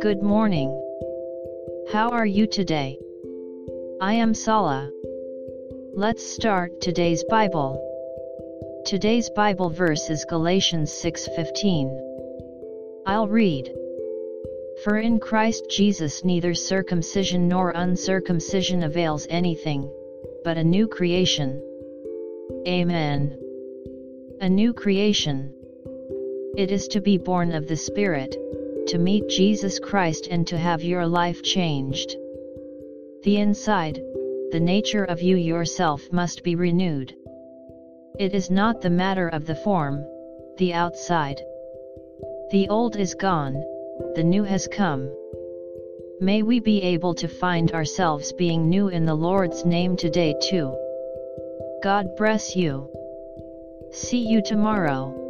Good morning. How are you today? I am Sala. Let's start today's Bible. Today's Bible verse is Galatians 6:15. I'll read. For in Christ Jesus neither circumcision nor uncircumcision avails anything, but a new creation. Amen. A new creation. It is to be born of the Spirit to meet Jesus Christ and to have your life changed. The inside, the nature of you yourself must be renewed. It is not the matter of the form, the outside. The old is gone, the new has come. May we be able to find ourselves being new in the Lord's name today too. God bless you. See you tomorrow.